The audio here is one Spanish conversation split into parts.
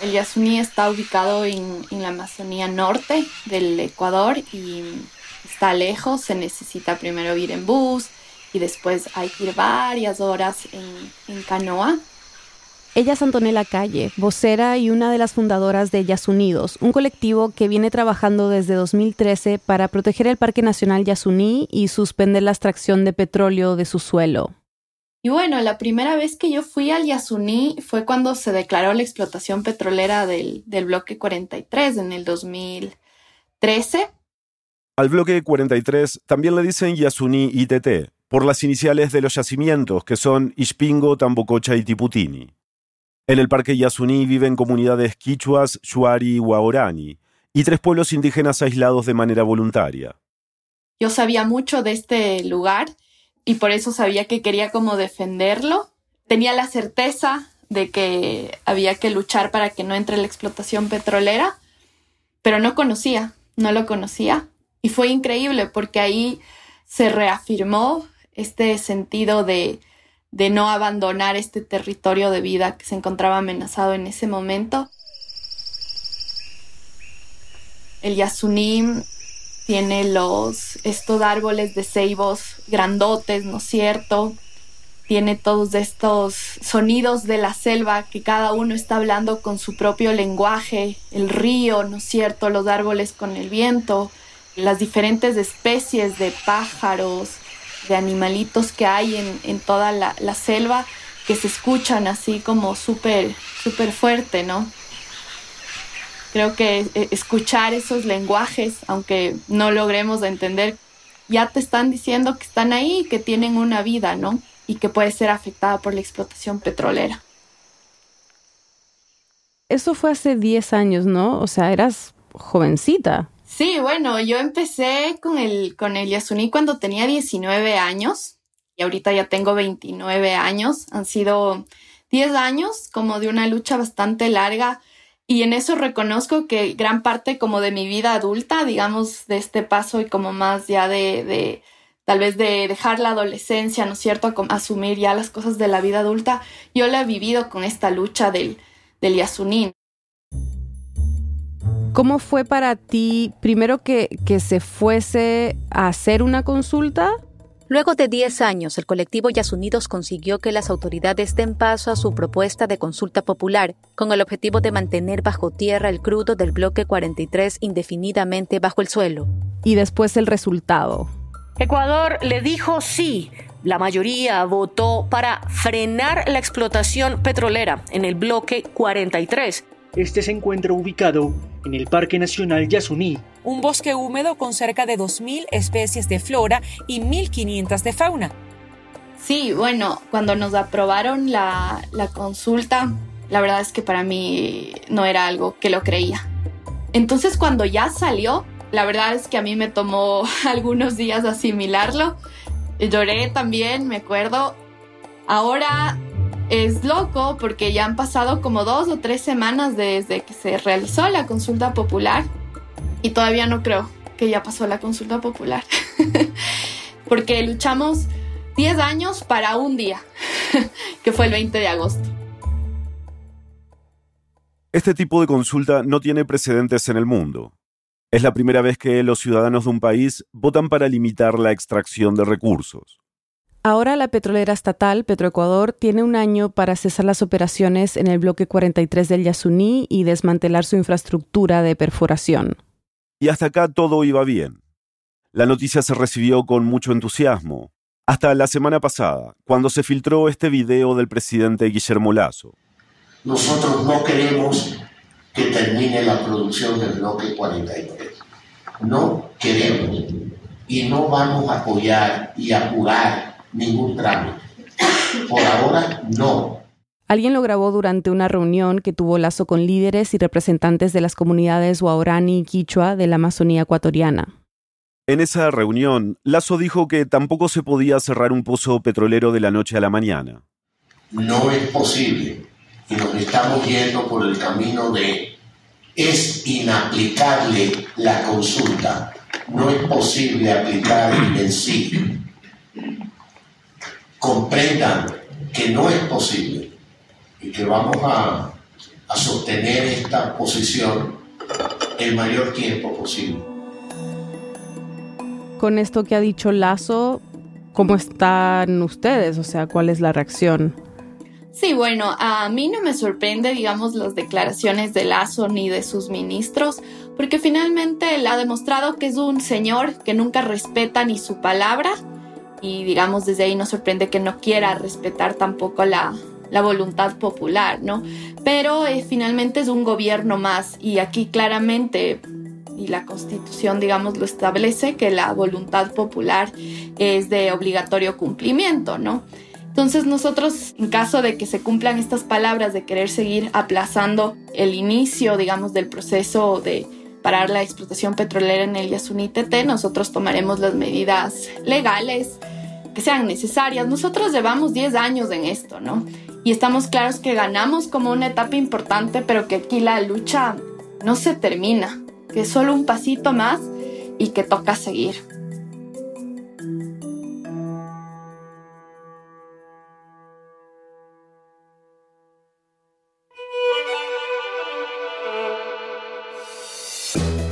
El Yasuní está ubicado en, la Amazonía norte del Ecuador y está lejos, se necesita primero ir en bus y después hay que ir varias horas en, en canoa. Ella es Antonella Calle, vocera y una de las fundadoras de Yasunidos, un colectivo que viene trabajando desde 2013 para proteger el Parque Nacional Yasuní y suspender la extracción de petróleo de su suelo. Y bueno, la primera vez que yo fui al Yasuní fue cuando se declaró la explotación petrolera del, del bloque 43 en el 2013. Al bloque 43 también le dicen Yasuní ITT, por las iniciales de los yacimientos que son Ispingo, Tambococha y Tiputini. En el Parque Yasuní viven comunidades quichuas, shuari y guaorani, y tres pueblos indígenas aislados de manera voluntaria. Yo sabía mucho de este lugar y por eso sabía que quería como defenderlo. Tenía la certeza de que había que luchar para que no entre la explotación petrolera, pero no conocía, no lo conocía. Y fue increíble porque ahí se reafirmó este sentido de de no abandonar este territorio de vida que se encontraba amenazado en ese momento. El Yasuní tiene los estos árboles de ceibos grandotes, ¿no es cierto? Tiene todos estos sonidos de la selva que cada uno está hablando con su propio lenguaje, el río, ¿no es cierto? Los árboles con el viento, las diferentes especies de pájaros, de animalitos que hay en, en toda la, la, selva que se escuchan así como súper, súper fuerte, ¿no? Creo que eh, escuchar esos lenguajes, aunque no logremos entender, ya te están diciendo que están ahí, que tienen una vida, ¿no? Y que puede ser afectada por la explotación petrolera. Eso fue hace 10 años, ¿no? O sea, eras jovencita. Sí, bueno, yo empecé con el, con el Yasuní cuando tenía 19 años y ahorita ya tengo 29 años. Han sido 10 años como de una lucha bastante larga y en eso reconozco que gran parte como de mi vida adulta, digamos, de este paso y como más ya de, de tal vez de dejar la adolescencia, ¿no es cierto?, asumir ya las cosas de la vida adulta, yo la he vivido con esta lucha del, del Yasuní. ¿Cómo fue para ti, primero que, que se fuese a hacer una consulta? Luego de 10 años, el colectivo Yasunidos consiguió que las autoridades den paso a su propuesta de consulta popular, con el objetivo de mantener bajo tierra el crudo del bloque 43 indefinidamente bajo el suelo. Y después el resultado. Ecuador le dijo sí. La mayoría votó para frenar la explotación petrolera en el bloque 43 este se encuentra ubicado en el Parque Nacional Yasuní, un bosque húmedo con cerca de 2.000 especies de flora y 1.500 de fauna. Sí, bueno, cuando nos aprobaron la, la consulta, la verdad es que para mí no era algo que lo creía. Entonces cuando ya salió, la verdad es que a mí me tomó algunos días asimilarlo. Lloré también, me acuerdo. Ahora es loco porque ya han pasado como dos o tres semanas desde que se realizó la consulta popular y todavía no creo que ya pasó la consulta popular. porque luchamos 10 años para un día, que fue el 20 de agosto. Este tipo de consulta no tiene precedentes en el mundo. Es la primera vez que los ciudadanos de un país votan para limitar la extracción de recursos. Ahora la petrolera estatal Petroecuador tiene un año para cesar las operaciones en el bloque 43 del Yasuní y desmantelar su infraestructura de perforación. Y hasta acá todo iba bien. La noticia se recibió con mucho entusiasmo, hasta la semana pasada, cuando se filtró este video del presidente Guillermo Lazo. Nosotros no queremos que termine la producción del bloque 43. No queremos. Y no vamos a apoyar y apurar ningún trámite. Por ahora, no. Alguien lo grabó durante una reunión que tuvo lazo con líderes y representantes de las comunidades Guaorani y Quichua de la Amazonía ecuatoriana. En esa reunión, Lazo dijo que tampoco se podía cerrar un pozo petrolero de la noche a la mañana. No es posible y nos estamos yendo por el camino de es inaplicable la consulta. No es posible aplicar el sí comprendan que no es posible y que vamos a, a sostener esta posición el mayor tiempo posible. Con esto que ha dicho Lazo, ¿cómo están ustedes? O sea, ¿cuál es la reacción? Sí, bueno, a mí no me sorprende, digamos, las declaraciones de Lazo ni de sus ministros, porque finalmente él ha demostrado que es un señor que nunca respeta ni su palabra y, digamos, desde ahí no sorprende que no quiera respetar tampoco la, la voluntad popular, ¿no? Pero eh, finalmente es un gobierno más y aquí claramente y la constitución, digamos, lo establece que la voluntad popular es de obligatorio cumplimiento, ¿no? Entonces nosotros, en caso de que se cumplan estas palabras de querer seguir aplazando el inicio, digamos, del proceso de parar la explotación petrolera en el Yasuní TT, nosotros tomaremos las medidas legales que sean necesarias. Nosotros llevamos 10 años en esto, ¿no? Y estamos claros que ganamos como una etapa importante, pero que aquí la lucha no se termina, que es solo un pasito más y que toca seguir.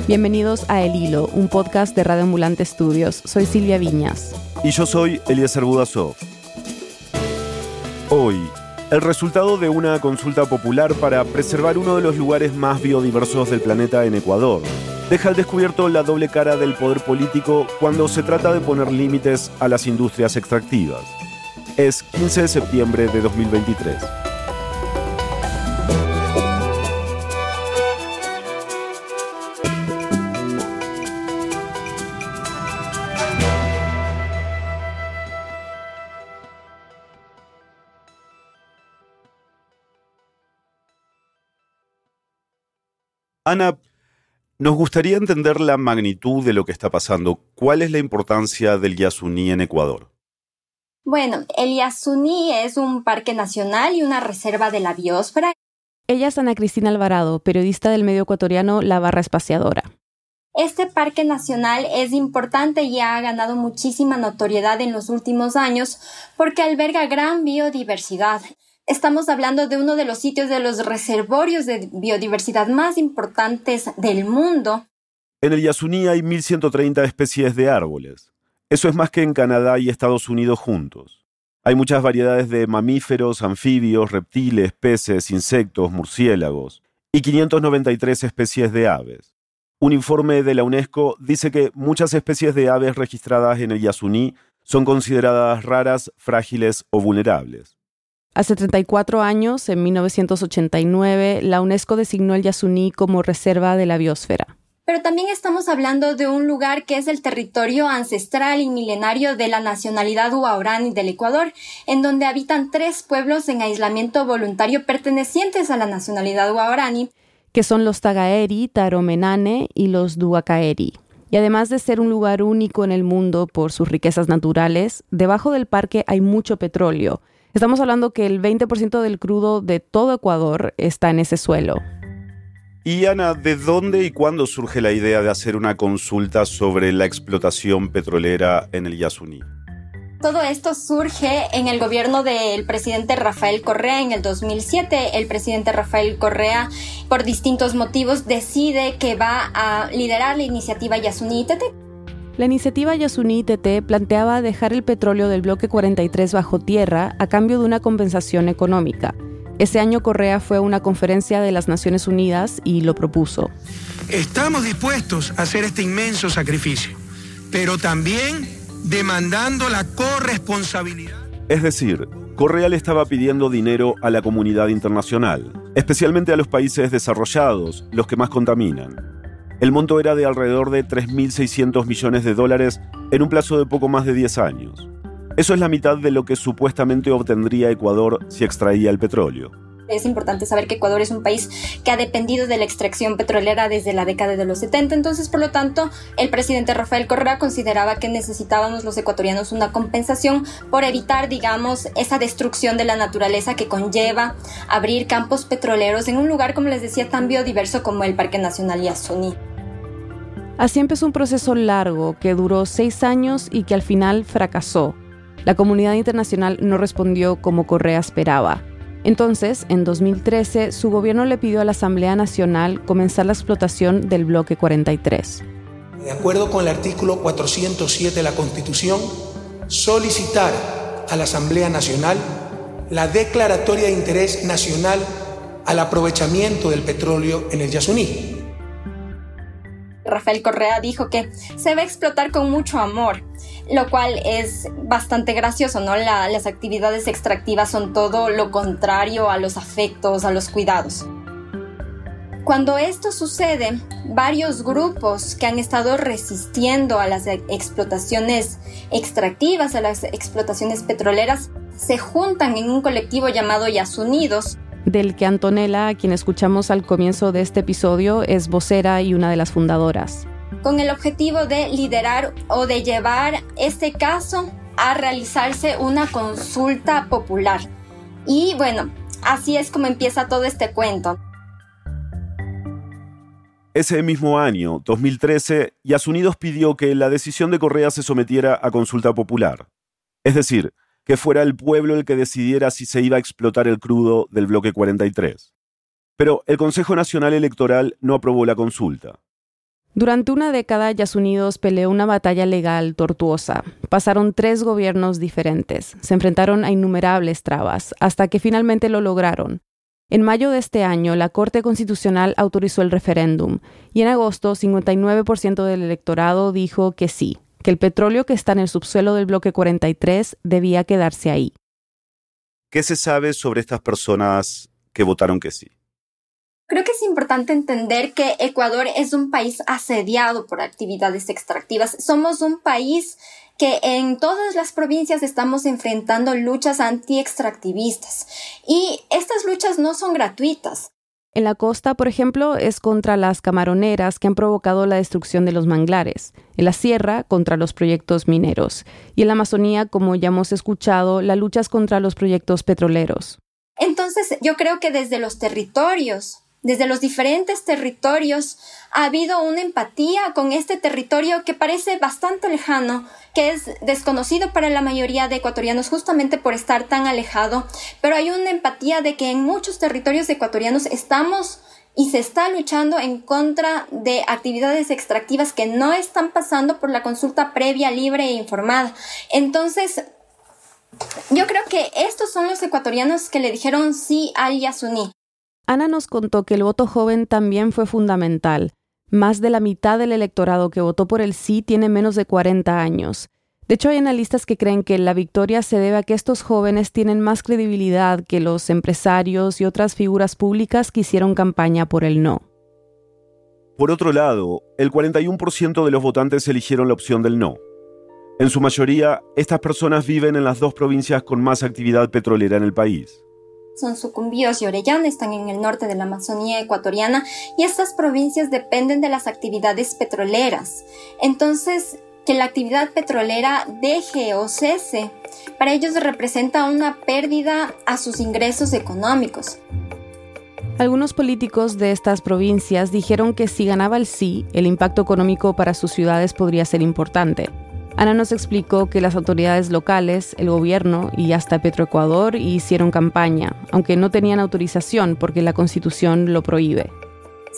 Bienvenidos a El Hilo, un podcast de Radio Ambulante Estudios. Soy Silvia Viñas. Y yo soy Eliezer Budasov. Hoy, el resultado de una consulta popular para preservar uno de los lugares más biodiversos del planeta en Ecuador. Deja al descubierto la doble cara del poder político cuando se trata de poner límites a las industrias extractivas. Es 15 de septiembre de 2023. Ana, nos gustaría entender la magnitud de lo que está pasando. ¿Cuál es la importancia del Yasuní en Ecuador? Bueno, el Yasuní es un parque nacional y una reserva de la biosfera. Ella es Ana Cristina Alvarado, periodista del medio ecuatoriano La Barra Espaciadora. Este parque nacional es importante y ha ganado muchísima notoriedad en los últimos años porque alberga gran biodiversidad estamos hablando de uno de los sitios de los reservorios de biodiversidad más importantes del mundo. En el Yasuní hay 1.130 especies de árboles. Eso es más que en Canadá y Estados Unidos juntos. Hay muchas variedades de mamíferos, anfibios, reptiles, peces, insectos, murciélagos y 593 especies de aves. Un informe de la UNESCO dice que muchas especies de aves registradas en el Yasuní son consideradas raras, frágiles o vulnerables. Hace 34 años, en 1989, la UNESCO designó el Yasuní como reserva de la biosfera. Pero también estamos hablando de un lugar que es el territorio ancestral y milenario de la nacionalidad Huaorani del Ecuador, en donde habitan tres pueblos en aislamiento voluntario pertenecientes a la nacionalidad Huaorani, que son los Tagaeri, Taromenane y los Duacaeri. Y además de ser un lugar único en el mundo por sus riquezas naturales, debajo del parque hay mucho petróleo, Estamos hablando que el 20% del crudo de todo Ecuador está en ese suelo. Y Ana, ¿de dónde y cuándo surge la idea de hacer una consulta sobre la explotación petrolera en el Yasuní? Todo esto surge en el gobierno del presidente Rafael Correa en el 2007. El presidente Rafael Correa, por distintos motivos, decide que va a liderar la iniciativa Yasuní la iniciativa Yasuní TT planteaba dejar el petróleo del bloque 43 bajo tierra a cambio de una compensación económica. Ese año Correa fue a una conferencia de las Naciones Unidas y lo propuso. Estamos dispuestos a hacer este inmenso sacrificio, pero también demandando la corresponsabilidad. Es decir, Correa le estaba pidiendo dinero a la comunidad internacional, especialmente a los países desarrollados, los que más contaminan. El monto era de alrededor de 3.600 millones de dólares en un plazo de poco más de 10 años. Eso es la mitad de lo que supuestamente obtendría Ecuador si extraía el petróleo. Es importante saber que Ecuador es un país que ha dependido de la extracción petrolera desde la década de los 70, entonces por lo tanto el presidente Rafael Correa consideraba que necesitábamos los ecuatorianos una compensación por evitar, digamos, esa destrucción de la naturaleza que conlleva abrir campos petroleros en un lugar, como les decía, tan biodiverso como el Parque Nacional Yasuní. Así empezó un proceso largo que duró seis años y que al final fracasó. La comunidad internacional no respondió como Correa esperaba. Entonces, en 2013, su gobierno le pidió a la Asamblea Nacional comenzar la explotación del bloque 43. De acuerdo con el artículo 407 de la Constitución, solicitar a la Asamblea Nacional la declaratoria de interés nacional al aprovechamiento del petróleo en el Yasuní. Rafael Correa dijo que se va a explotar con mucho amor, lo cual es bastante gracioso, ¿no? las actividades extractivas son todo lo contrario a los afectos, a los cuidados. Cuando esto sucede, varios grupos que han estado resistiendo a las explotaciones extractivas, a las explotaciones petroleras, se juntan en un colectivo llamado Yasunidos, del que Antonella, a quien escuchamos al comienzo de este episodio, es vocera y una de las fundadoras. Con el objetivo de liderar o de llevar este caso a realizarse una consulta popular. Y bueno, así es como empieza todo este cuento. Ese mismo año, 2013, Yasunidos pidió que la decisión de Correa se sometiera a consulta popular. Es decir, que fuera el pueblo el que decidiera si se iba a explotar el crudo del bloque 43. Pero el Consejo Nacional Electoral no aprobó la consulta. Durante una década, Yasunidos peleó una batalla legal tortuosa. Pasaron tres gobiernos diferentes, se enfrentaron a innumerables trabas, hasta que finalmente lo lograron. En mayo de este año, la Corte Constitucional autorizó el referéndum, y en agosto, 59% del electorado dijo que sí, que el petróleo que está en el subsuelo del bloque 43 debía quedarse ahí. ¿Qué se sabe sobre estas personas que votaron que sí? Creo que es importante entender que Ecuador es un país asediado por actividades extractivas. Somos un país que en todas las provincias estamos enfrentando luchas anti-extractivistas y estas luchas no son gratuitas. En la costa, por ejemplo, es contra las camaroneras que han provocado la destrucción de los manglares. En la sierra, contra los proyectos mineros. Y en la Amazonía, como ya hemos escuchado, la lucha es contra los proyectos petroleros. Entonces, yo creo que desde los territorios desde los diferentes territorios ha habido una empatía con este territorio que parece bastante lejano, que es desconocido para la mayoría de ecuatorianos justamente por estar tan alejado, pero hay una empatía de que en muchos territorios ecuatorianos estamos y se está luchando en contra de actividades extractivas que no están pasando por la consulta previa, libre e informada. Entonces, yo creo que estos son los ecuatorianos que le dijeron sí al Yasuní. Ana nos contó que el voto joven también fue fundamental. Más de la mitad del electorado que votó por el sí tiene menos de 40 años. De hecho, hay analistas que creen que la victoria se debe a que estos jóvenes tienen más credibilidad que los empresarios y otras figuras públicas que hicieron campaña por el no. Por otro lado, el 41% de los votantes eligieron la opción del no. En su mayoría, estas personas viven en las dos provincias con más actividad petrolera en el país son Sucumbíos y Orellana, están en el norte de la Amazonía ecuatoriana y estas provincias dependen de las actividades petroleras. Entonces, que la actividad petrolera deje o cese, para ellos representa una pérdida a sus ingresos económicos. Algunos políticos de estas provincias dijeron que si ganaba el sí, el impacto económico para sus ciudades podría ser importante. Ana nos explicó que las autoridades locales, el gobierno y hasta Petroecuador hicieron campaña, aunque no tenían autorización porque la constitución lo prohíbe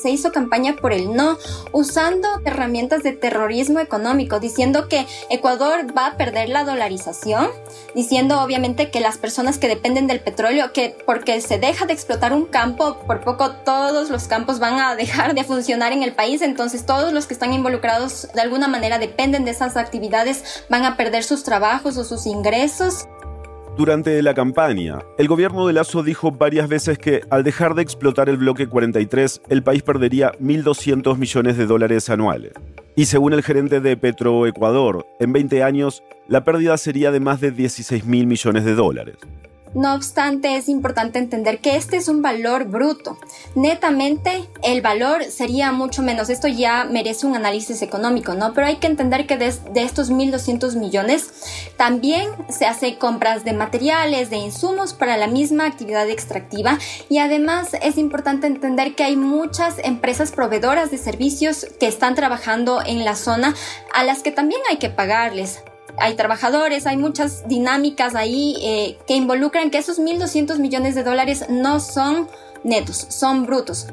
se hizo campaña por el no, usando herramientas de terrorismo económico, diciendo que Ecuador va a perder la dolarización, diciendo obviamente que las personas que dependen del petróleo, que porque se deja de explotar un campo, por poco todos los campos van a dejar de funcionar en el país, entonces todos los que están involucrados de alguna manera dependen de esas actividades, van a perder sus trabajos o sus ingresos. Durante la campaña, el gobierno de Lazo dijo varias veces que al dejar de explotar el bloque 43, el país perdería 1.200 millones de dólares anuales. Y según el gerente de Petroecuador, en 20 años, la pérdida sería de más de 16 mil millones de dólares. No obstante, es importante entender que este es un valor bruto. Netamente, el valor sería mucho menos. Esto ya merece un análisis económico, ¿no? Pero hay que entender que de, estos 1.200 millones también se hace compras de materiales, de insumos para la misma actividad extractiva y además es importante entender que hay muchas empresas proveedoras de servicios que están trabajando en la zona a las que también hay que pagarles. Hay trabajadores, hay muchas dinámicas ahí eh, que involucran que esos 1.200 millones de dólares no son netos, son brutos.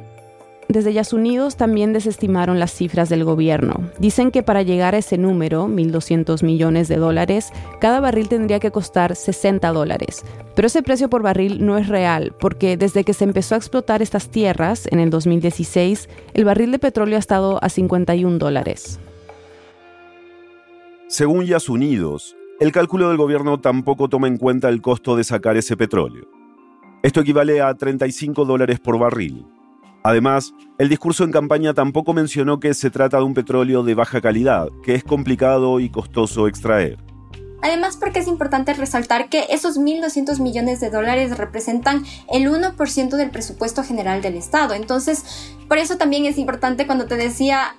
Desde Unidos también desestimaron las cifras del gobierno. Dicen que para llegar a ese número, 1.200 millones de dólares, cada barril tendría que costar 60 dólares. Pero ese precio por barril no es real, porque desde que se empezó a explotar estas tierras, en el 2016, el barril de petróleo ha estado a 51 dólares. Según Unidos, el cálculo del gobierno tampoco toma en cuenta el costo de sacar ese petróleo. Esto equivale a 35 dólares por barril Además, el discurso en campaña tampoco mencionó que se trata de un petróleo de baja calidad, que es complicado y costoso extraer. Además, porque es importante resaltar que esos 1.200 millones de dólares representan el 1% del presupuesto general del Estado. Entonces, por eso también es importante cuando te decía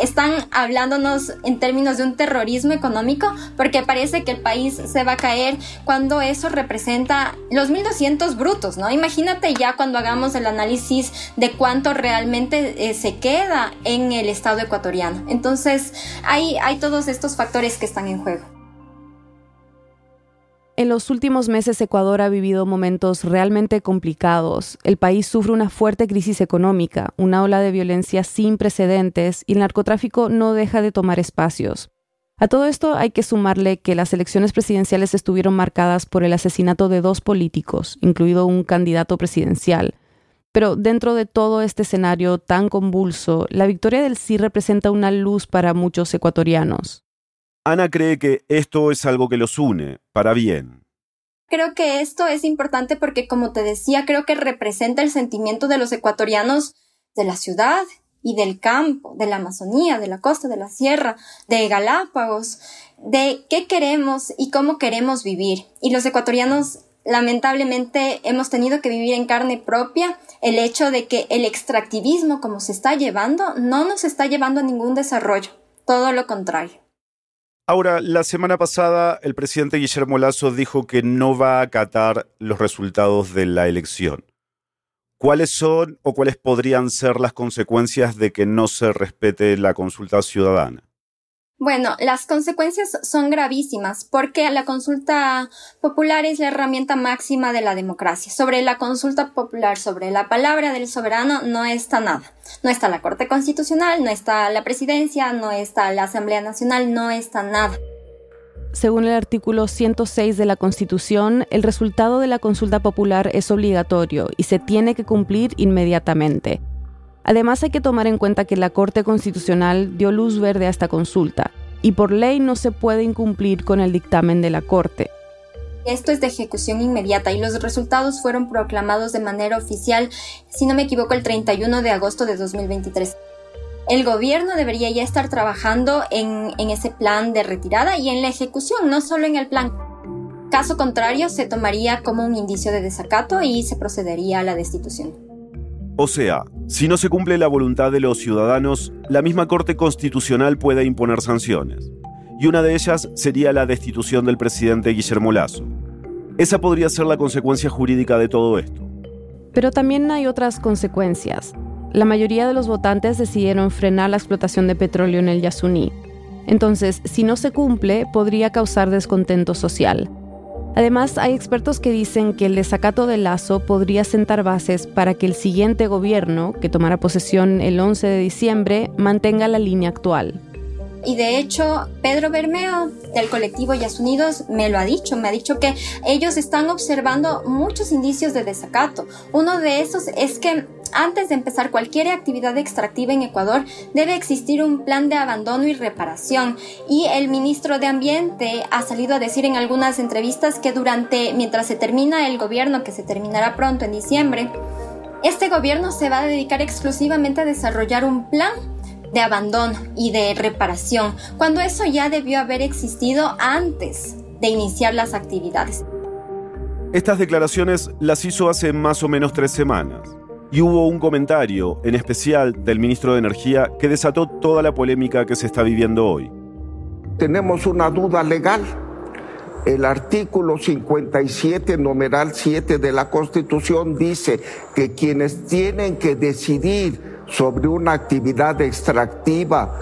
están hablándonos en términos de un terrorismo económico porque parece que el país se va a caer cuando eso representa los 1.200 brutos, ¿no? Imagínate ya cuando hagamos el análisis de cuánto realmente eh, se queda en el Estado ecuatoriano. Entonces, hay, hay todos estos factores que están en juego. En los últimos meses Ecuador ha vivido momentos realmente complicados. El país sufre una fuerte crisis económica, una ola de violencia sin precedentes y el narcotráfico no deja de tomar espacios. A todo esto hay que sumarle que las elecciones presidenciales estuvieron marcadas por el asesinato de dos políticos, incluido un candidato presidencial. Pero dentro de todo este escenario tan convulso, la victoria del sí representa una luz para muchos ecuatorianos. Ana cree que esto es algo que los une, para bien. Creo que esto es importante porque, como te decía, creo que representa el sentimiento de los ecuatorianos de la ciudad y del campo, de la Amazonía, de la costa, de la sierra, de Galápagos, de qué queremos y cómo queremos vivir. Y los ecuatorianos lamentablemente hemos tenido que vivir en carne propia el hecho de que el extractivismo como se está llevando no nos está llevando a ningún desarrollo, todo lo contrario. Ahora, la semana pasada el presidente Guillermo Lazo dijo que no va a acatar los resultados de la elección. ¿Cuáles son o cuáles podrían ser las consecuencias de que no se respete la consulta ciudadana? Bueno, las consecuencias son gravísimas porque la consulta popular es la herramienta máxima de la democracia. Sobre la consulta popular, sobre la palabra del soberano, no está nada. No está la Corte Constitucional, no está la Presidencia, no está la Asamblea Nacional, no está nada. Según el artículo 106 de la Constitución, el resultado de la consulta popular es obligatorio y se tiene que cumplir inmediatamente. Además hay que tomar en cuenta que la Corte Constitucional dio luz verde a esta consulta y por ley no se puede incumplir con el dictamen de la Corte. Esto es de ejecución inmediata y los resultados fueron proclamados de manera oficial, si no me equivoco, el 31 de agosto de 2023. El gobierno debería ya estar trabajando en, en ese plan de retirada y en la ejecución, no solo en el plan. Caso contrario, se tomaría como un indicio de desacato y se procedería a la destitución. O sea, si no se cumple la voluntad de los ciudadanos, la misma Corte Constitucional puede imponer sanciones. Y una de ellas sería la destitución del presidente Guillermo Lazo. Esa podría ser la consecuencia jurídica de todo esto. Pero también hay otras consecuencias. La mayoría de los votantes decidieron frenar la explotación de petróleo en el Yasuní. Entonces, si no se cumple, podría causar descontento social. Además, hay expertos que dicen que el desacato de Lazo podría sentar bases para que el siguiente gobierno, que tomará posesión el 11 de diciembre, mantenga la línea actual. Y de hecho, Pedro Bermeo del colectivo Yas Unidos me lo ha dicho, me ha dicho que ellos están observando muchos indicios de desacato. Uno de esos es que antes de empezar cualquier actividad extractiva en Ecuador debe existir un plan de abandono y reparación. Y el ministro de Ambiente ha salido a decir en algunas entrevistas que durante, mientras se termina el gobierno, que se terminará pronto en diciembre, este gobierno se va a dedicar exclusivamente a desarrollar un plan de abandono y de reparación, cuando eso ya debió haber existido antes de iniciar las actividades. Estas declaraciones las hizo hace más o menos tres semanas y hubo un comentario, en especial del ministro de Energía, que desató toda la polémica que se está viviendo hoy. Tenemos una duda legal. El artículo 57, numeral 7 de la Constitución dice que quienes tienen que decidir sobre una actividad extractiva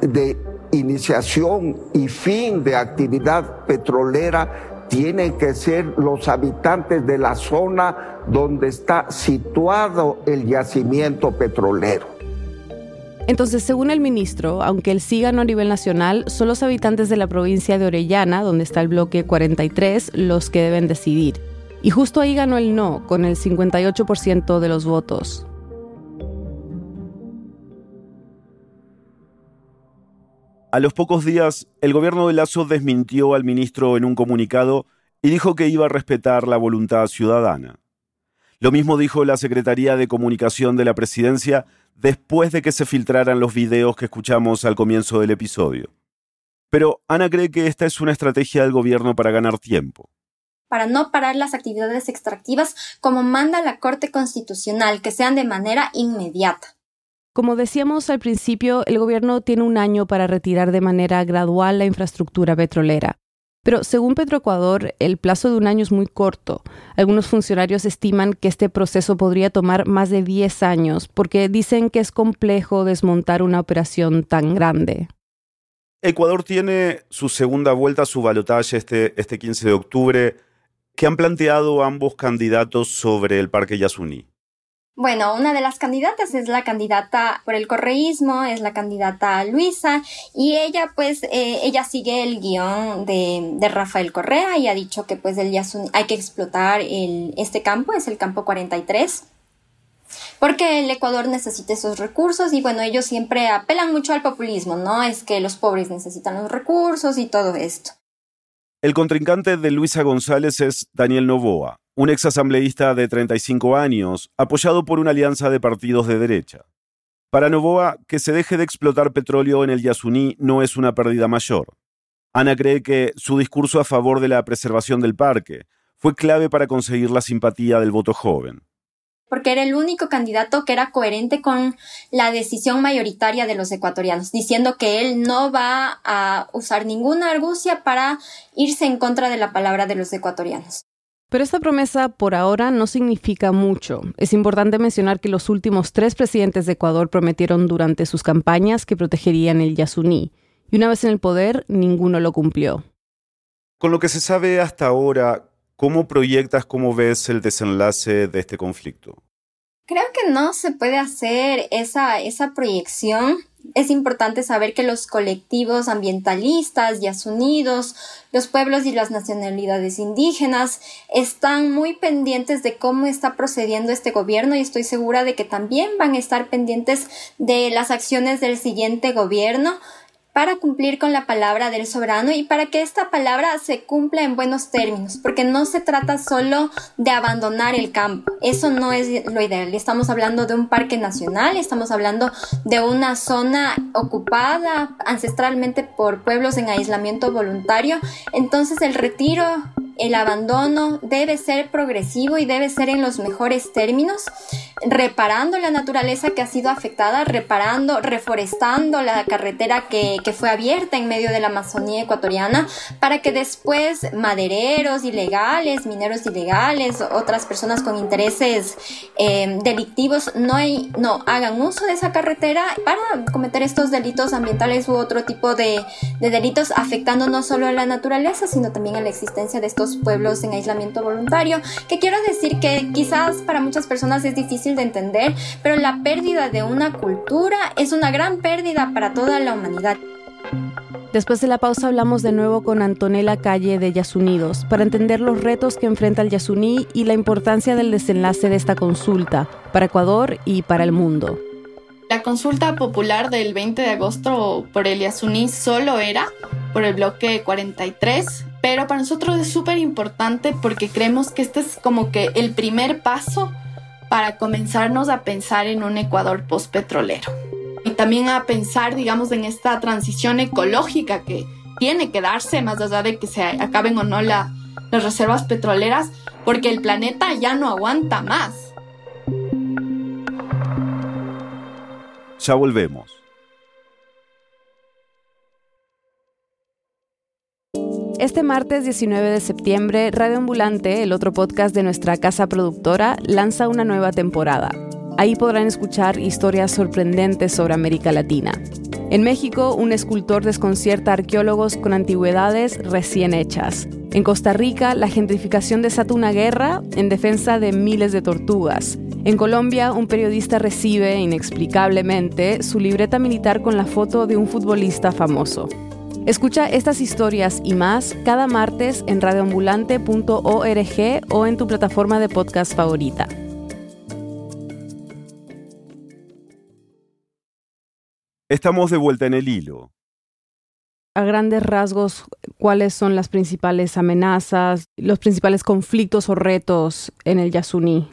de iniciación y fin de actividad petrolera tienen que ser los habitantes de la zona donde está situado el yacimiento petrolero. Entonces, según el ministro, aunque el sí ganó a nivel nacional, son los habitantes de la provincia de Orellana, donde está el bloque 43, los que deben decidir. Y justo ahí ganó el no, con el 58% de los votos. A los pocos días, el gobierno de Lazo desmintió al ministro en un comunicado y dijo que iba a respetar la voluntad ciudadana. Lo mismo dijo la Secretaría de Comunicación de la Presidencia después de que se filtraran los videos que escuchamos al comienzo del episodio. Pero Ana cree que esta es una estrategia del gobierno para ganar tiempo. Para no parar las actividades extractivas como manda la Corte Constitucional, que sean de manera inmediata. Como decíamos al principio, el gobierno tiene un año para retirar de manera gradual la infraestructura petrolera. Pero según Petroecuador, el plazo de un año es muy corto. Algunos funcionarios estiman que este proceso podría tomar más de 10 años porque dicen que es complejo desmontar una operación tan grande. Ecuador tiene su segunda vuelta, su balotaje este, este 15 de octubre. ¿Qué han planteado ambos candidatos sobre el Parque Yasuní? Bueno, una de las candidatas es la candidata por el correísmo, es la candidata Luisa, y ella pues, eh, ella sigue el guion de, Rafael Correa y ha dicho que pues el hay que explotar el, este campo, es el campo 43, porque el Ecuador necesita esos recursos y bueno, ellos siempre apelan mucho al populismo, ¿no? Es que los pobres necesitan los recursos y todo esto. El contrincante de Luisa González es Daniel Novoa, un exasambleísta de 35 años, apoyado por una alianza de partidos de derecha. Para Novoa, que se deje de explotar petróleo en el Yasuní no es una pérdida mayor. Ana cree que su discurso a favor de la preservación del parque fue clave para conseguir la simpatía del voto joven. Porque era el único candidato que era coherente con la decisión mayoritaria de los ecuatorianos, diciendo que él no va a usar ninguna argucia para irse en contra de la palabra de los ecuatorianos. Pero esta promesa por ahora no significa mucho. Es importante mencionar que los últimos tres presidentes de Ecuador prometieron durante sus campañas que protegerían el Yasuní, y una vez en el poder, ninguno lo cumplió. Con lo que se sabe hasta ahora, ¿cómo proyectas, cómo ves el desenlace de este conflicto? Creo que no se puede hacer esa, esa proyección es importante saber que los colectivos ambientalistas, Yasunidos, los pueblos y las nacionalidades indígenas están muy pendientes de cómo está procediendo este gobierno y estoy segura de que también van a estar pendientes de las acciones del siguiente gobierno para cumplir con la palabra del soberano y para que esta palabra se cumpla en buenos términos, porque no se trata solo de abandonar el campo, eso no es lo ideal. Estamos hablando de un parque nacional, estamos hablando de una zona ocupada ancestralmente por pueblos en aislamiento voluntario, entonces el retiro el abandono debe ser progresivo y debe ser en los mejores términos, reparando la naturaleza que ha sido afectada, reparando, reforestando la carretera que, fue abierta en medio de la Amazonía ecuatoriana, para que después madereros ilegales, mineros ilegales, otras personas con intereses eh, delictivos no, no hagan uso de esa carretera para cometer estos delitos ambientales u otro tipo de delitos afectando no solo a la naturaleza, sino también a la existencia de estos pueblos en aislamiento voluntario, que quiero decir que quizás para muchas personas es difícil de entender, pero la pérdida de una cultura es una gran pérdida para toda la humanidad. Después de la pausa hablamos de nuevo con Antonella Calle de Yasunidos para entender los retos que enfrenta el Yasuní y la importancia del desenlace de esta consulta para Ecuador y para el mundo. La consulta popular del 20 de agosto por el Yasuní solo era por el bloque 43 pero para nosotros es súper importante porque creemos que este es como que el primer paso para comenzarnos a pensar en un Ecuador postpetrolero y también a pensar, digamos, en esta transición ecológica que tiene que darse más allá de que se acaben o no las reservas petroleras, porque el planeta ya no aguanta más. Ya volvemos. Este martes 19 de septiembre, Radio Ambulante, el otro podcast de nuestra casa productora, lanza una nueva temporada. Ahí podrán escuchar historias sorprendentes sobre América Latina. En México, un escultor desconcierta a arqueólogos con antigüedades recién hechas. En Costa Rica, la gentrificación desata una guerra en defensa de miles de tortugas. En Colombia, un periodista recibe, inexplicablemente, su libreta militar con la foto de un futbolista famoso. Escucha estas historias y más cada martes en radioambulante.org o en tu plataforma de podcast favorita. Estamos de vuelta en el hilo. A grandes rasgos, ¿cuáles son las principales amenazas, los principales conflictos o retos en el Yasuní?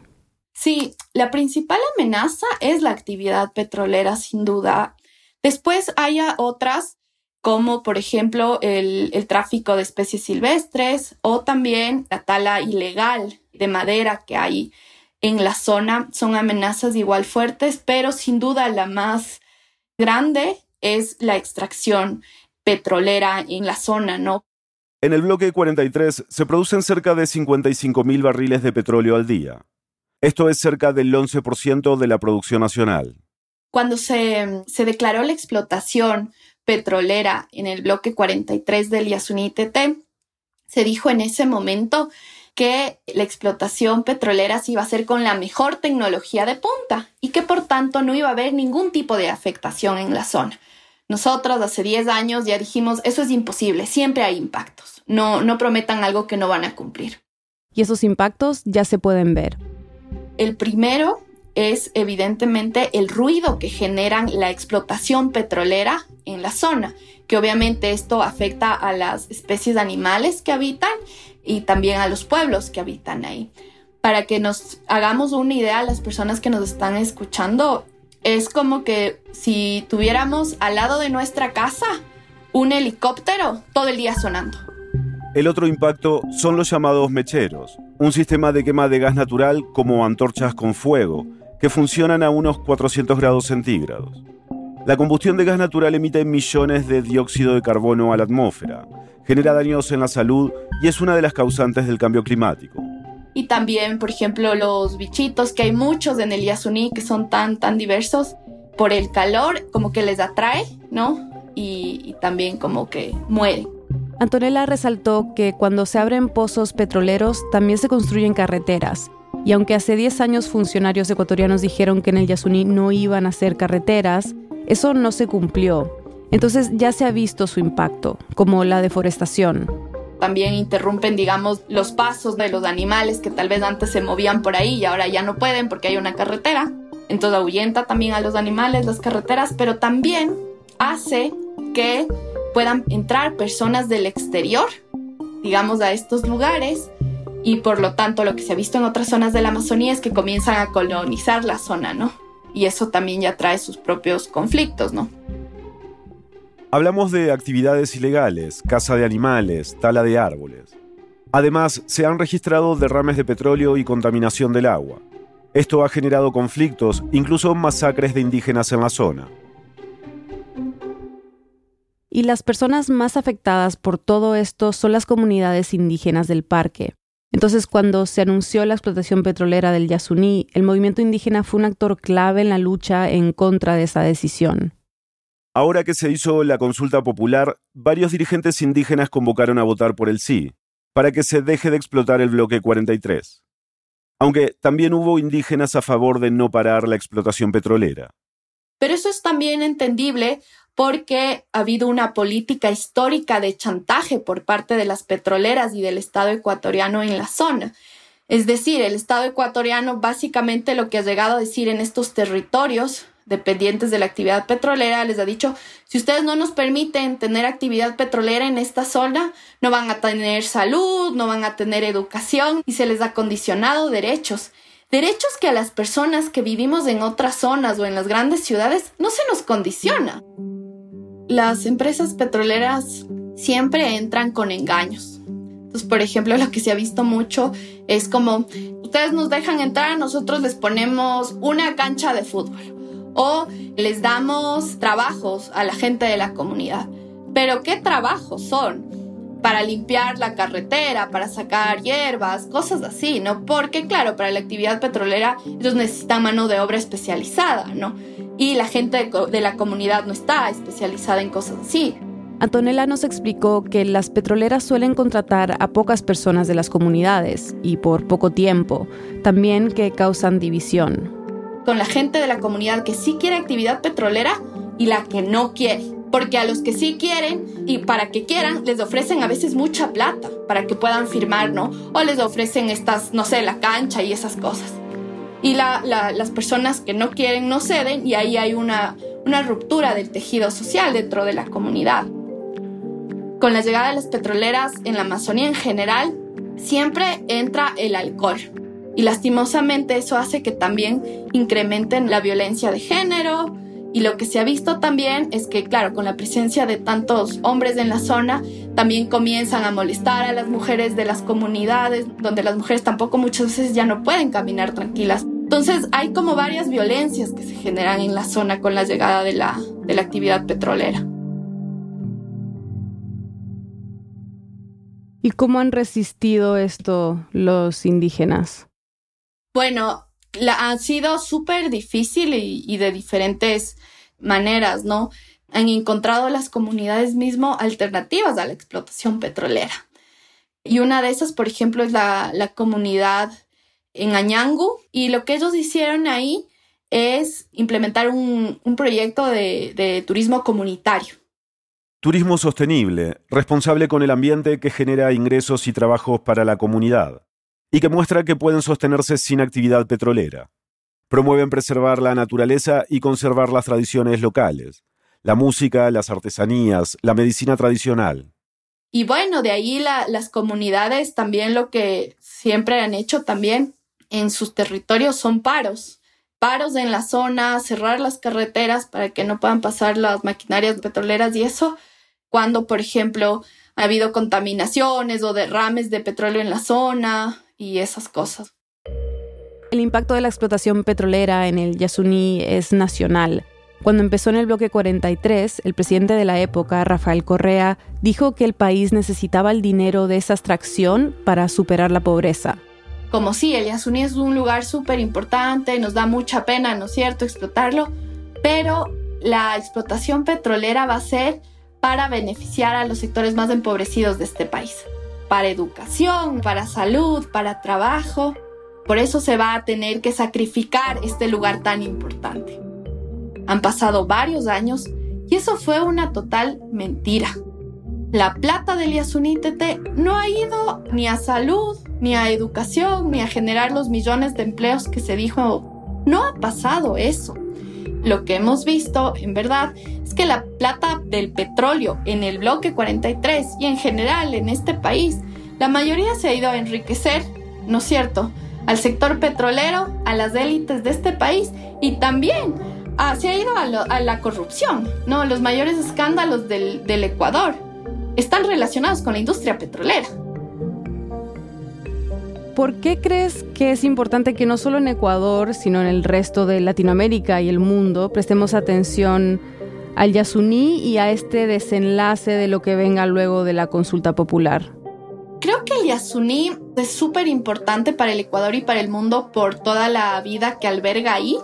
Sí, la principal amenaza es la actividad petrolera, sin duda. Después hay otras como por ejemplo el, tráfico de especies silvestres o también la tala ilegal de madera que hay en la zona. Son amenazas igual fuertes, pero sin duda la más grande es la extracción petrolera en la zona, ¿no? En el bloque 43 se producen cerca de 55 mil barriles de petróleo al día. Esto es cerca del 11% de la producción nacional. Cuando se, se declaró la explotación petrolera en el bloque 43 del Yasuní TT, se dijo en ese momento que la explotación petrolera se iba a hacer con la mejor tecnología de punta y que por tanto no iba a haber ningún tipo de afectación en la zona. Nosotros hace 10 años ya dijimos, eso es imposible, siempre hay impactos, no, no prometan algo que no van a cumplir. Y esos impactos ya se pueden ver. El primero es evidentemente el ruido que generan la explotación petrolera en la zona, que obviamente esto afecta a las especies animales que habitan y también a los pueblos que habitan ahí. Para que nos hagamos una idea, las personas que nos están escuchando, es como que si tuviéramos al lado de nuestra casa un helicóptero todo el día sonando. El otro impacto son los llamados mecheros, un sistema de quema de gas natural como antorchas con fuego, que funcionan a unos 400 grados centígrados. La combustión de gas natural emite millones de dióxido de carbono a la atmósfera, genera daños en la salud y es una de las causantes del cambio climático. Y también, por ejemplo, los bichitos, que hay muchos en el Yasuní que son tan, tan diversos, por el calor como que les atrae, ¿no? Y, y también como que mueren. Antonella resaltó que cuando se abren pozos petroleros también se construyen carreteras y aunque hace 10 años funcionarios ecuatorianos dijeron que en el Yasuní no iban a hacer carreteras, eso no se cumplió. Entonces ya se ha visto su impacto, como la deforestación. También interrumpen, digamos, los pasos de los animales que tal vez antes se movían por ahí y ahora ya no pueden porque hay una carretera. Entonces ahuyenta también a los animales las carreteras, pero también hace que puedan entrar personas del exterior, digamos, a estos lugares y por lo tanto lo que se ha visto en otras zonas de la Amazonía es que comienzan a colonizar la zona, ¿no? Y eso también ya trae sus propios conflictos, ¿no? Hablamos de actividades ilegales, caza de animales, tala de árboles. Además, se han registrado derrames de petróleo y contaminación del agua. Esto ha generado conflictos, incluso masacres de indígenas en la zona. Y las personas más afectadas por todo esto son las comunidades indígenas del parque. Entonces, cuando se anunció la explotación petrolera del Yasuní, el movimiento indígena fue un actor clave en la lucha en contra de esa decisión. Ahora que se hizo la consulta popular, varios dirigentes indígenas convocaron a votar por el sí, para que se deje de explotar el bloque 43. Aunque también hubo indígenas a favor de no parar la explotación petrolera. Pero eso es también entendible porque ha habido una política histórica de chantaje por parte de las petroleras y del Estado ecuatoriano en la zona. Es decir, el Estado ecuatoriano básicamente lo que ha llegado a decir en estos territorios dependientes de la actividad petrolera les ha dicho, si ustedes no nos permiten tener actividad petrolera en esta zona, no van a tener salud, no van a tener educación y se les ha condicionado derechos. Derechos que a las personas que vivimos en otras zonas o en las grandes ciudades no se nos condiciona las empresas petroleras siempre entran con engaños. Entonces, por ejemplo, lo que se ha visto mucho es como, ustedes nos dejan entrar, nosotros les ponemos una cancha de fútbol o les damos trabajos a la gente de la comunidad. Pero ¿qué trabajos son? Para limpiar la carretera, para sacar hierbas, cosas así, ¿no? Porque claro, para la actividad petrolera ellos necesitan mano de obra especializada, ¿no? Y la gente de la comunidad no está especializada en cosas así. Antonella nos explicó que las petroleras suelen contratar a pocas personas de las comunidades y por poco tiempo, también que causan división. Con la gente de la comunidad que sí quiere actividad petrolera y la que no quiere. Porque a los que sí quieren y para que quieran les ofrecen a veces mucha plata para que puedan firmar, ¿no? O les ofrecen estas, no sé, la cancha y esas cosas. Y las personas que no quieren no ceden y ahí hay una, una ruptura del tejido social dentro de la comunidad. Con la llegada de las petroleras en la Amazonía en general, siempre entra el alcohol. Y lastimosamente eso hace que también incrementen la violencia de género. Y lo que se ha visto también es que, claro, con la presencia de tantos hombres en la zona, también comienzan a molestar a las mujeres de las comunidades, donde las mujeres tampoco muchas veces ya no pueden caminar tranquilas. Entonces hay como varias violencias que se generan en la zona con la llegada de la, de la actividad petrolera. ¿Y cómo han resistido esto los indígenas? Bueno, la, ha sido súper difícil y, de diferentes maneras, ¿no? Han encontrado las comunidades mismo alternativas a la explotación petrolera. Y una de esas, por ejemplo, es la, comunidad en Añangu. Y lo que ellos hicieron ahí es implementar un, proyecto de turismo comunitario. Turismo sostenible, responsable con el ambiente que genera ingresos y trabajos para la comunidad, y que muestra que pueden sostenerse sin actividad petrolera. Promueven preservar la naturaleza y conservar las tradiciones locales, la música, las artesanías, la medicina tradicional. Y bueno, de ahí las comunidades también lo que siempre han hecho también en sus territorios son paros. Paros en la zona, cerrar las carreteras para que no puedan pasar las maquinarias petroleras y eso cuando, por ejemplo, ha habido contaminaciones o derrames de petróleo en la zona y esas cosas. El impacto de la explotación petrolera en el Yasuní es nacional. Cuando empezó en el bloque 43, el presidente de la época, Rafael Correa, dijo que el país necesitaba el dinero de esa extracción para superar la pobreza. Como sí, el Yasuní es un lugar súper importante, nos da mucha pena, ¿no es cierto?, explotarlo, pero la explotación petrolera va a ser para beneficiar a los sectores más empobrecidos de este país, para educación, para salud, para trabajo. Por eso se va a tener que sacrificar este lugar tan importante. Han pasado varios años y eso fue una total mentira. La plata del Yasunítete no ha ido ni a salud, ni a educación, ni a generar los millones de empleos que se dijo. No ha pasado eso lo que hemos visto, en verdad, es que la plata del petróleo en el bloque 43 y en general en este país, la mayoría se ha ido a enriquecer, ¿no es cierto? Al sector petrolero, a las élites de este país y también se ha ido a, la corrupción, ¿no? Los mayores escándalos del Ecuador están relacionados con la industria petrolera. ¿Por qué crees que es importante que no solo en Ecuador, sino en el resto de Latinoamérica y el mundo prestemos atención al Yasuní y a este desenlace de lo que venga luego de la consulta popular? Creo que el Yasuní es súper importante para el Ecuador y para el mundo por toda la vida que alberga ahí.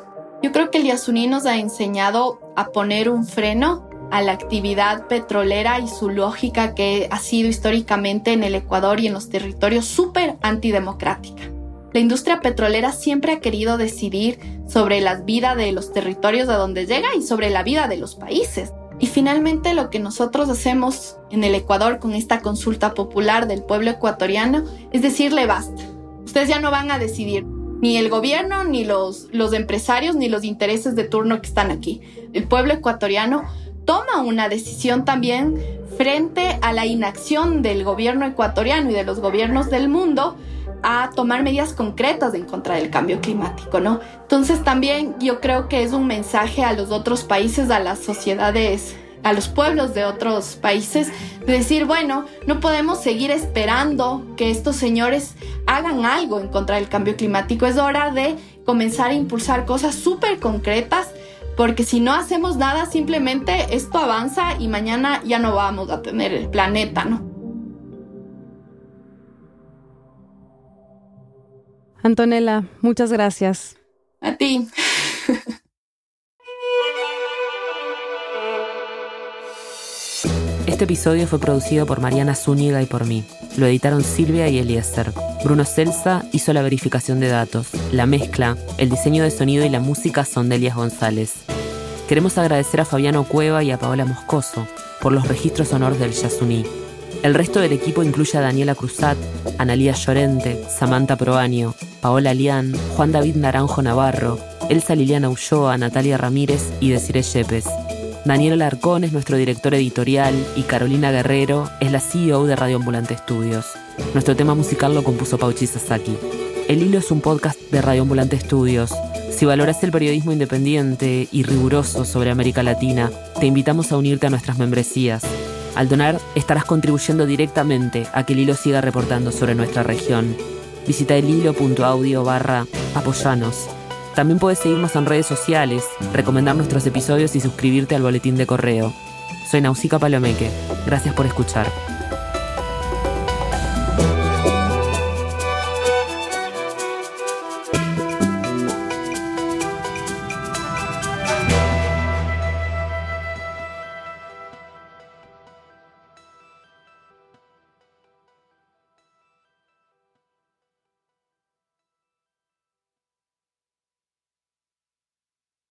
Yo creo que el Yasuní nos ha enseñado a poner un freno a la actividad petrolera y su lógica que ha sido históricamente en el Ecuador y en los territorios súper antidemocrática. La industria petrolera siempre ha querido decidir sobre la vida de los territorios a donde llega y sobre la vida de los países. Y finalmente lo que nosotros hacemos en el Ecuador con esta consulta popular del pueblo ecuatoriano es decirle basta. Ustedes ya no van a decidir ni el gobierno, ni los, los empresarios, ni los intereses de turno que están aquí. El pueblo ecuatoriano toma una decisión también frente a la inacción del gobierno ecuatoriano y de los gobiernos del mundo a tomar medidas concretas en contra del cambio climático, ¿no? Entonces también yo creo que es un mensaje a los otros países, a las sociedades, a los pueblos de otros países, de decir, bueno, no podemos seguir esperando que estos señores hagan algo en contra del cambio climático, es hora de comenzar a impulsar cosas súper concretas porque si no hacemos nada, simplemente esto avanza y mañana ya no vamos a tener el planeta, ¿no? Antonella, muchas gracias. A ti. Este episodio fue producido por Mariana Zúñiga y por mí. Lo editaron Silvia y Eliezer. Bruno Celsa hizo la verificación de datos. La mezcla, el diseño de sonido y la música son de González. Queremos agradecer a Fabiano Cueva y a Paola Moscoso por los registros sonoros del Yasuní. El resto del equipo incluye a Daniela Cruzat, Analía Llorente, Samantha Proaño, Paola Lián, Juan David Naranjo Navarro, Elsa Liliana Ulloa, Natalia Ramírez y Desiree Yepes. Daniel Alarcón es nuestro director editorial y Carolina Guerrero es la CEO de Radio Ambulante Estudios. Nuestro tema musical lo compuso Pauchi Sasaki. El Hilo es un podcast de Radio Ambulante Estudios. Si valoras el periodismo independiente y riguroso sobre América Latina, te invitamos a unirte a nuestras membresías. Al donar, estarás contribuyendo directamente a que el hilo siga reportando sobre nuestra región. Visita el hilo.audio barra apoyanos. También puedes seguirnos en redes sociales, recomendar nuestros episodios y suscribirte al boletín de correo. Soy Nausica Palomeque. Gracias por escuchar.